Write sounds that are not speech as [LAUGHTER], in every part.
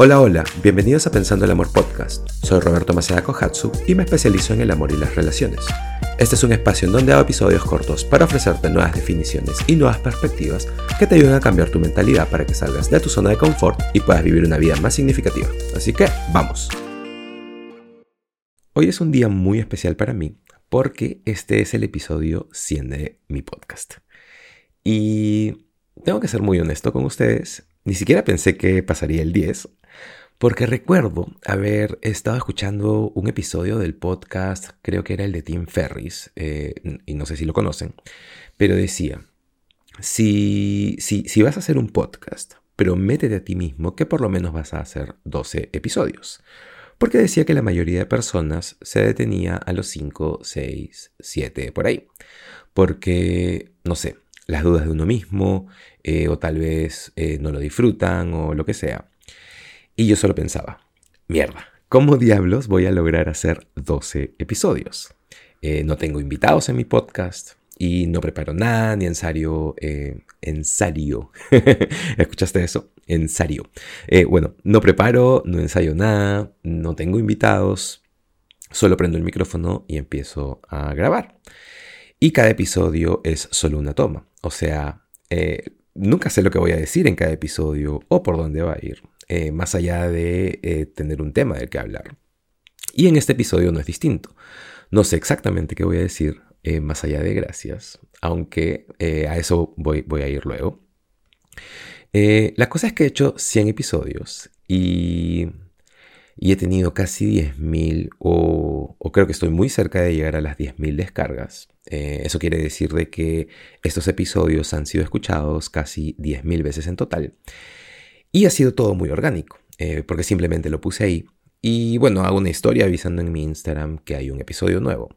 Hola, hola, bienvenidos a Pensando el Amor Podcast. Soy Roberto Maceda Kohatsu y me especializo en el amor y las relaciones. Este es un espacio en donde hago episodios cortos para ofrecerte nuevas definiciones y nuevas perspectivas que te ayuden a cambiar tu mentalidad para que salgas de tu zona de confort y puedas vivir una vida más significativa. Así que, vamos. Hoy es un día muy especial para mí porque este es el episodio 100 de mi podcast. Y tengo que ser muy honesto con ustedes, ni siquiera pensé que pasaría el 10, porque recuerdo haber estado escuchando un episodio del podcast, creo que era el de Tim Ferris, eh, y no sé si lo conocen, pero decía, si, si, si vas a hacer un podcast, prométete a ti mismo que por lo menos vas a hacer 12 episodios. Porque decía que la mayoría de personas se detenía a los 5, 6, 7, por ahí. Porque, no sé, las dudas de uno mismo, eh, o tal vez eh, no lo disfrutan, o lo que sea. Y yo solo pensaba, mierda, ¿cómo diablos voy a lograr hacer 12 episodios? Eh, no tengo invitados en mi podcast y no preparo nada, ni ensayo. Eh, ensayo. [LAUGHS] ¿Escuchaste eso? Ensayo. Eh, bueno, no preparo, no ensayo nada, no tengo invitados, solo prendo el micrófono y empiezo a grabar. Y cada episodio es solo una toma. O sea, nunca sé lo que voy a decir en cada episodio o por dónde va a ir. Eh, más allá de eh, tener un tema del que hablar. Y en este episodio no es distinto. No sé exactamente qué voy a decir, eh, más allá de gracias, aunque a eso voy, voy, a ir luego. la cosa es que he hecho 100 episodios y, y he tenido casi 10.000 o, o, creo que estoy muy cerca de llegar a las 10.000 descargas. eso quiere decir de que estos episodios han sido escuchados casi 10.000 veces en total. Y ha sido todo muy orgánico, eh, porque simplemente lo puse ahí. Y bueno, hago una historia avisando en mi Instagram que hay un episodio nuevo.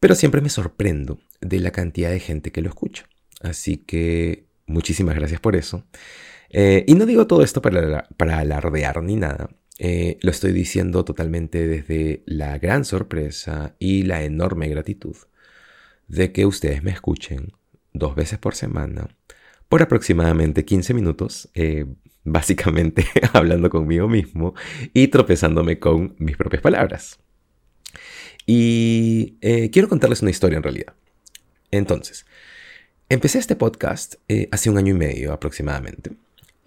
Pero siempre me sorprendo de la cantidad de gente que lo escucha. Así que muchísimas gracias por eso. Eh, y no digo todo esto para alardear ni nada. Eh, lo estoy diciendo totalmente desde la gran sorpresa y la enorme gratitud de que ustedes me escuchen dos veces por semana por aproximadamente 15 minutos [LAUGHS] básicamente [LAUGHS] hablando conmigo mismo y tropezándome con mis propias palabras. Y eh, quiero contarles una historia en realidad. Entonces, empecé este podcast eh, hace un año y medio aproximadamente.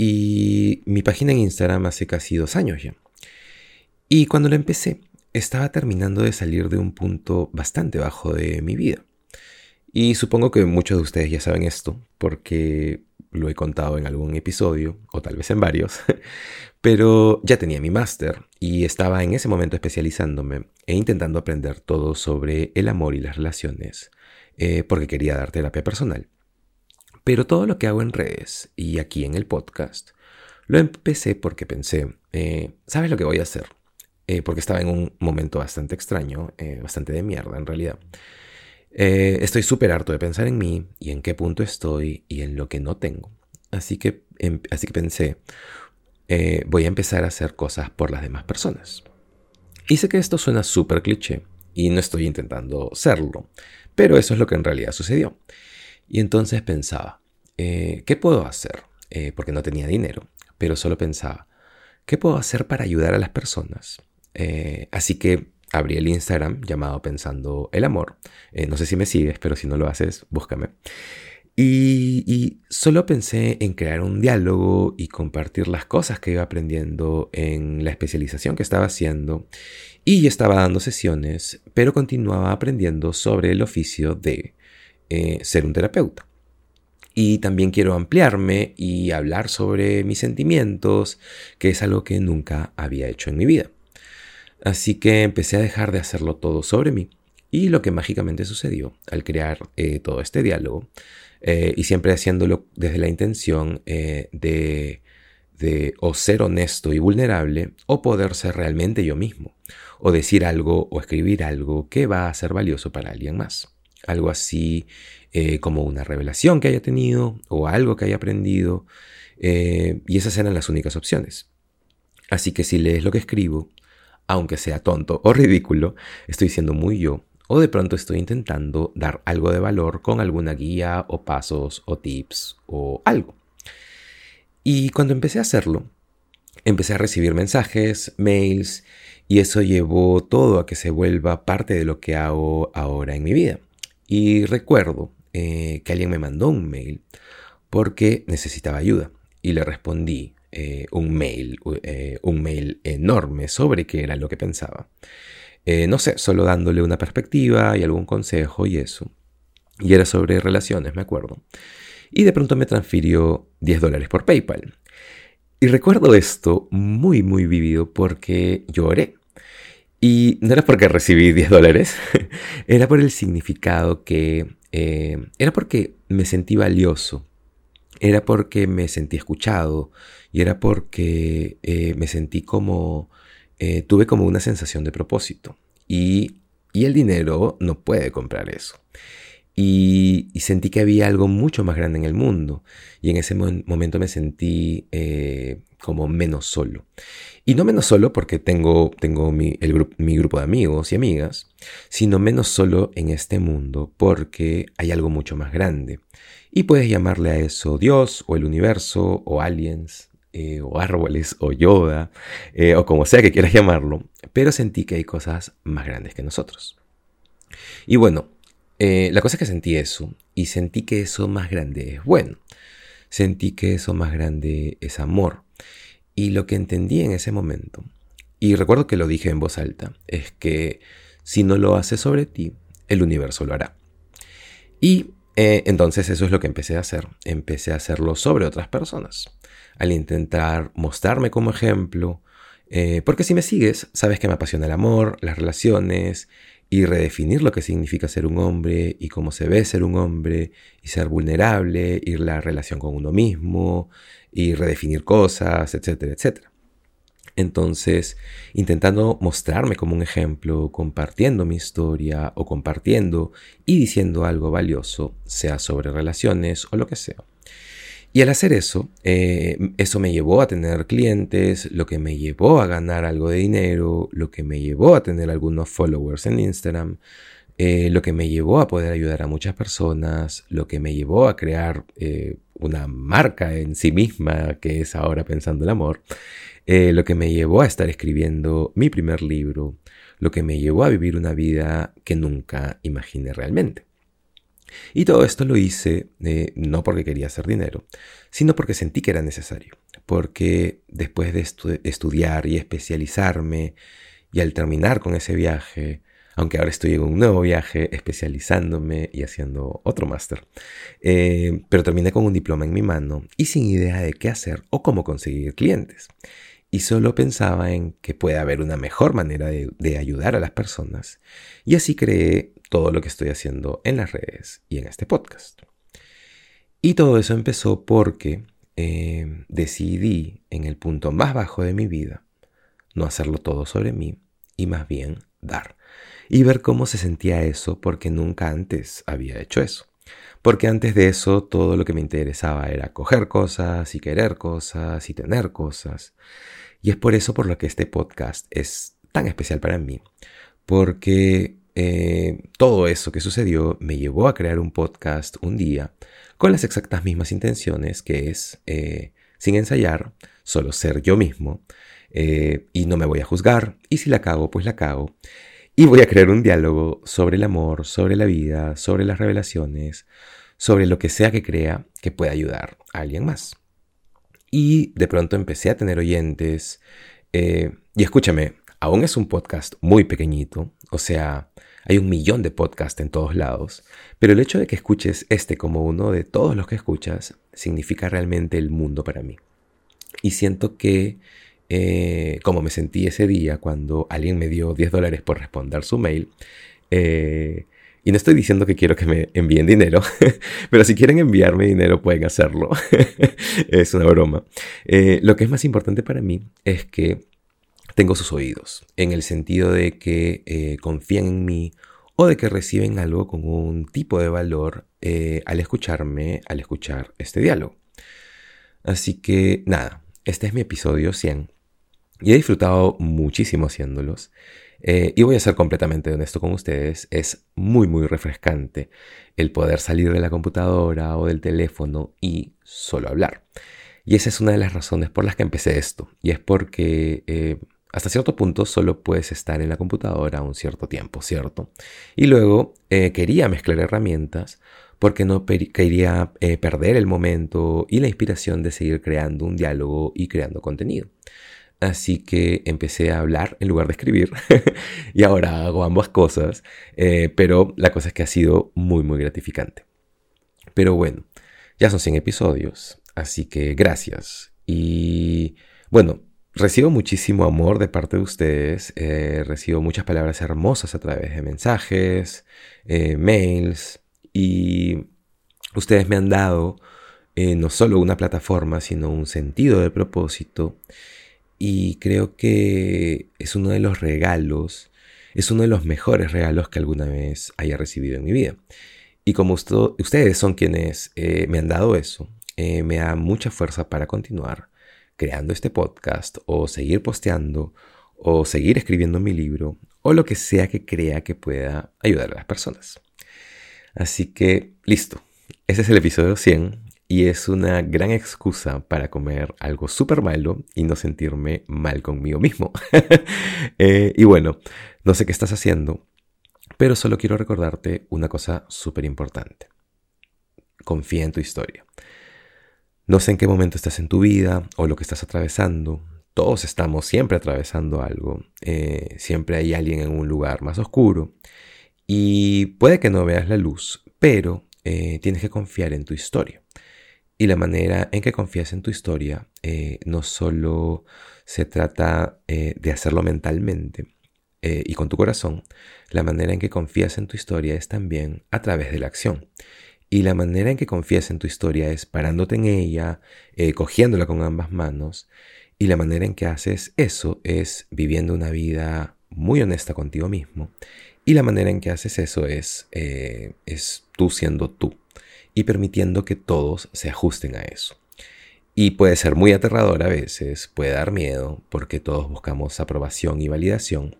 Y mi página en Instagram hace casi dos años ya. Y cuando lo empecé, estaba terminando de salir de un punto bastante bajo de mi vida. Y supongo que muchos de ustedes ya saben esto, porque lo he contado en algún episodio, o tal vez en varios, [LAUGHS] pero ya tenía mi máster y estaba en ese momento especializándome e intentando aprender todo sobre el amor y las relaciones, eh, porque quería dar terapia personal. Pero todo lo que hago en redes y aquí en el podcast, lo empecé porque pensé, eh, ¿sabes lo que voy a hacer? Eh, porque estaba en un momento bastante extraño, bastante de mierda en realidad. Eh, estoy súper harto de pensar en mí y en qué punto estoy y en lo que no tengo. Así que, em, así que pensé, eh, voy a empezar a hacer cosas por las demás personas. Y sé que esto suena súper cliché y no estoy intentando serlo, pero eso es lo que en realidad sucedió. Y entonces pensaba, eh, ¿qué puedo hacer? porque no tenía dinero, pero solo pensaba, ¿qué puedo hacer para ayudar a las personas? así que abrí el Instagram llamado Pensando el Amor. Eh, no sé si me sigues, pero si no lo haces, búscame. Y, solo pensé en crear un diálogo y compartir las cosas que iba aprendiendo en la especialización que estaba haciendo. Y estaba dando sesiones, pero continuaba aprendiendo sobre el oficio de eh, ser un terapeuta. Y también quiero ampliarme y hablar sobre mis sentimientos, que es algo que nunca había hecho en mi vida. Así que empecé a dejar de hacerlo todo sobre mí. Y lo que mágicamente sucedió al crear eh, todo este diálogo, eh, y siempre haciéndolo desde la intención de, de o ser honesto y vulnerable, o poder ser realmente yo mismo, o decir algo o escribir algo que va a ser valioso para alguien más. Algo así como una revelación que haya tenido o algo que haya aprendido. y esas eran las únicas opciones. Así que si lees lo que escribo, aunque sea tonto o ridículo, estoy siendo muy yo, o de pronto estoy intentando dar algo de valor con alguna guía o pasos o tips o algo. Y cuando empecé a hacerlo, empecé a recibir mensajes, mails, y eso llevó todo a que se vuelva parte de lo que hago ahora en mi vida. Y recuerdo eh, que alguien me mandó un mail porque necesitaba ayuda y le respondí eh, un mail, eh, un mail enorme sobre qué era lo que pensaba. no sé, solo dándole una perspectiva y algún consejo y eso. Y era sobre relaciones, me acuerdo. Y de pronto me transfirió 10 dólares por PayPal. Y recuerdo esto muy, muy vivido porque lloré. Y no era porque recibí 10 dólares, [LAUGHS] era por el significado que... Eh, era porque me sentí valioso, era porque me sentí escuchado y era porque eh, me sentí como... Eh, tuve como una sensación de propósito. Y, y el dinero no puede comprar eso. Y, sentí que había algo mucho más grande en el mundo. Y en ese momento me sentí eh, como menos solo. Y no menos solo porque tengo, tengo mi, grupo de amigos y amigas, sino menos solo en este mundo porque hay algo mucho más grande. Y puedes llamarle a eso Dios o el universo o aliens eh, o árboles o Yoda eh, o como sea que quieras llamarlo, pero sentí que hay cosas más grandes que nosotros. Y bueno, eh, la cosa es que sentí eso y sentí que eso más grande es bueno. Sentí que eso más grande es amor. Y lo que entendí en ese momento, y recuerdo que lo dije en voz alta, es que si no lo haces sobre ti, el universo lo hará. Y eh, entonces eso es lo que empecé a hacer. Empecé a hacerlo sobre otras personas. Al intentar mostrarme como ejemplo, eh, porque si me sigues, sabes que me apasiona el amor, las relaciones, y redefinir lo que significa ser un hombre y cómo se ve ser un hombre y ser vulnerable y la relación con uno mismo y redefinir cosas, etcétera, etcétera. Entonces, intentando mostrarme como un ejemplo, compartiendo mi historia o compartiendo y diciendo algo valioso, sea sobre relaciones o lo que sea. Y al hacer eso, eh, eso me llevó a tener clientes, lo que me llevó a ganar algo de dinero, lo que me llevó a tener algunos followers en Instagram, eh, lo que me llevó a poder ayudar a muchas personas, lo que me llevó a crear eh, una marca en sí misma, que es ahora pensando el amor, lo que me llevó a estar escribiendo mi primer libro, lo que me llevó a vivir una vida que nunca imaginé realmente. Y todo esto lo hice eh, no porque quería hacer dinero, sino porque sentí que era necesario. Porque después de estudiar y especializarme, y al terminar con ese viaje, aunque ahora estoy en un nuevo viaje especializándome y haciendo otro máster, eh, pero terminé con un diploma en mi mano y sin idea de qué hacer o cómo conseguir clientes. Y solo pensaba en que puede haber una mejor manera de ayudar a las personas. Y así creé todo lo que estoy haciendo en las redes y en este podcast. Y todo eso empezó porque eh, decidí en el punto más bajo de mi vida no hacerlo todo sobre mí y más bien dar. Y ver cómo se sentía eso porque nunca antes había hecho eso. Porque antes de eso todo lo que me interesaba era coger cosas y querer cosas y tener cosas. Y es por eso por lo que este podcast es tan especial para mí. Porque eh, todo eso que sucedió me llevó a crear un podcast un día con las exactas mismas intenciones, que es, eh, sin ensayar, solo ser yo mismo, eh, y no me voy a juzgar, y si la cago, pues la cago, y voy a crear un diálogo sobre el amor, sobre la vida, sobre las revelaciones, sobre lo que sea que crea que pueda ayudar a alguien más. Y de pronto empecé a tener oyentes, y escúchame, aún es un podcast muy pequeñito, o sea, hay un millón de podcasts en todos lados, pero el hecho de que escuches este como uno de todos los que escuchas significa realmente el mundo para mí. Y siento que, eh, como me sentí ese día cuando alguien me dio 10 dólares por responder su mail, eh, y no estoy diciendo que quiero que me envíen dinero, [LAUGHS] pero si quieren enviarme dinero pueden hacerlo. [LAUGHS] es una broma. Eh, lo que es más importante para mí es que tengo sus oídos, en el sentido de que eh, confían en mí o de que reciben algo con un tipo de valor eh, al escucharme, al escuchar este diálogo. Así que nada, este es mi episodio 100 y he disfrutado muchísimo haciéndolos. Eh, y voy a ser completamente honesto con ustedes, es muy muy refrescante el poder salir de la computadora o del teléfono y solo hablar. Y esa es una de las razones por las que empecé esto. Y es porque hasta cierto punto solo puedes estar en la computadora un cierto tiempo, ¿cierto? Y luego eh, quería mezclar herramientas porque no quería eh, perder el momento y la inspiración de seguir creando un diálogo y creando contenido. Así que empecé a hablar en lugar de escribir [LAUGHS] y ahora hago ambas cosas, eh, pero la cosa es que ha sido muy muy gratificante. Pero bueno, ya son 100 episodios, así que gracias. Y bueno, recibo muchísimo amor de parte de ustedes, eh, recibo muchas palabras hermosas a través de mensajes, eh, mails y ustedes me han dado no solo una plataforma, sino un sentido de propósito y creo que es uno de los regalos, es uno de los mejores regalos que alguna vez haya recibido en mi vida. Y como ustedes son quienes eh, me han dado eso, eh, me da mucha fuerza para continuar creando este podcast o seguir posteando o seguir escribiendo mi libro o lo que sea que crea que pueda ayudar a las personas. Así que listo, ese es el episodio 100 y es una gran excusa para comer algo súper malo y no sentirme mal conmigo mismo. [LAUGHS] Eh, y bueno, no sé qué estás haciendo, pero solo quiero recordarte una cosa súper importante. Confía en tu historia. No sé en qué momento estás en tu vida o lo que estás atravesando. Todos estamos siempre atravesando algo. Eh, siempre hay alguien en un lugar más oscuro. Y puede que no veas la luz, pero eh, tienes que confiar en tu historia. Y la manera en que confías en tu historia eh, no solo se trata de hacerlo mentalmente y con tu corazón, la manera en que confías en tu historia es también a través de la acción. Y la manera en que confías en tu historia es parándote en ella, cogiéndola con ambas manos. Y la manera en que haces eso es viviendo una vida muy honesta contigo mismo. Y la manera en que haces eso es, es tú siendo tú y permitiendo que todos se ajusten a eso. Y puede ser muy aterrador a veces, puede dar miedo, porque todos buscamos aprobación y validación,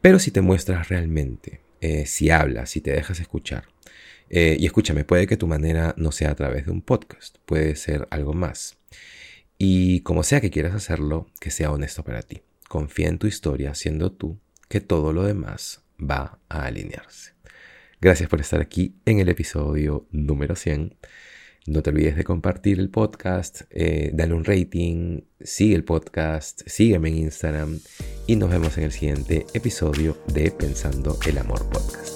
pero si te muestras realmente, eh, si hablas, si te dejas escuchar, eh, y escúchame, puede que tu manera no sea a través de un podcast, puede ser algo más. Y como sea que quieras hacerlo, que sea honesto para ti. Confía en tu historia siendo tú, que todo lo demás va a alinearse. Gracias por estar aquí en el episodio número 100. No te olvides de compartir el podcast, eh, dale un rating, sigue el podcast, sígueme en Instagram y nos vemos en el siguiente episodio de Pensando el Amor Podcast.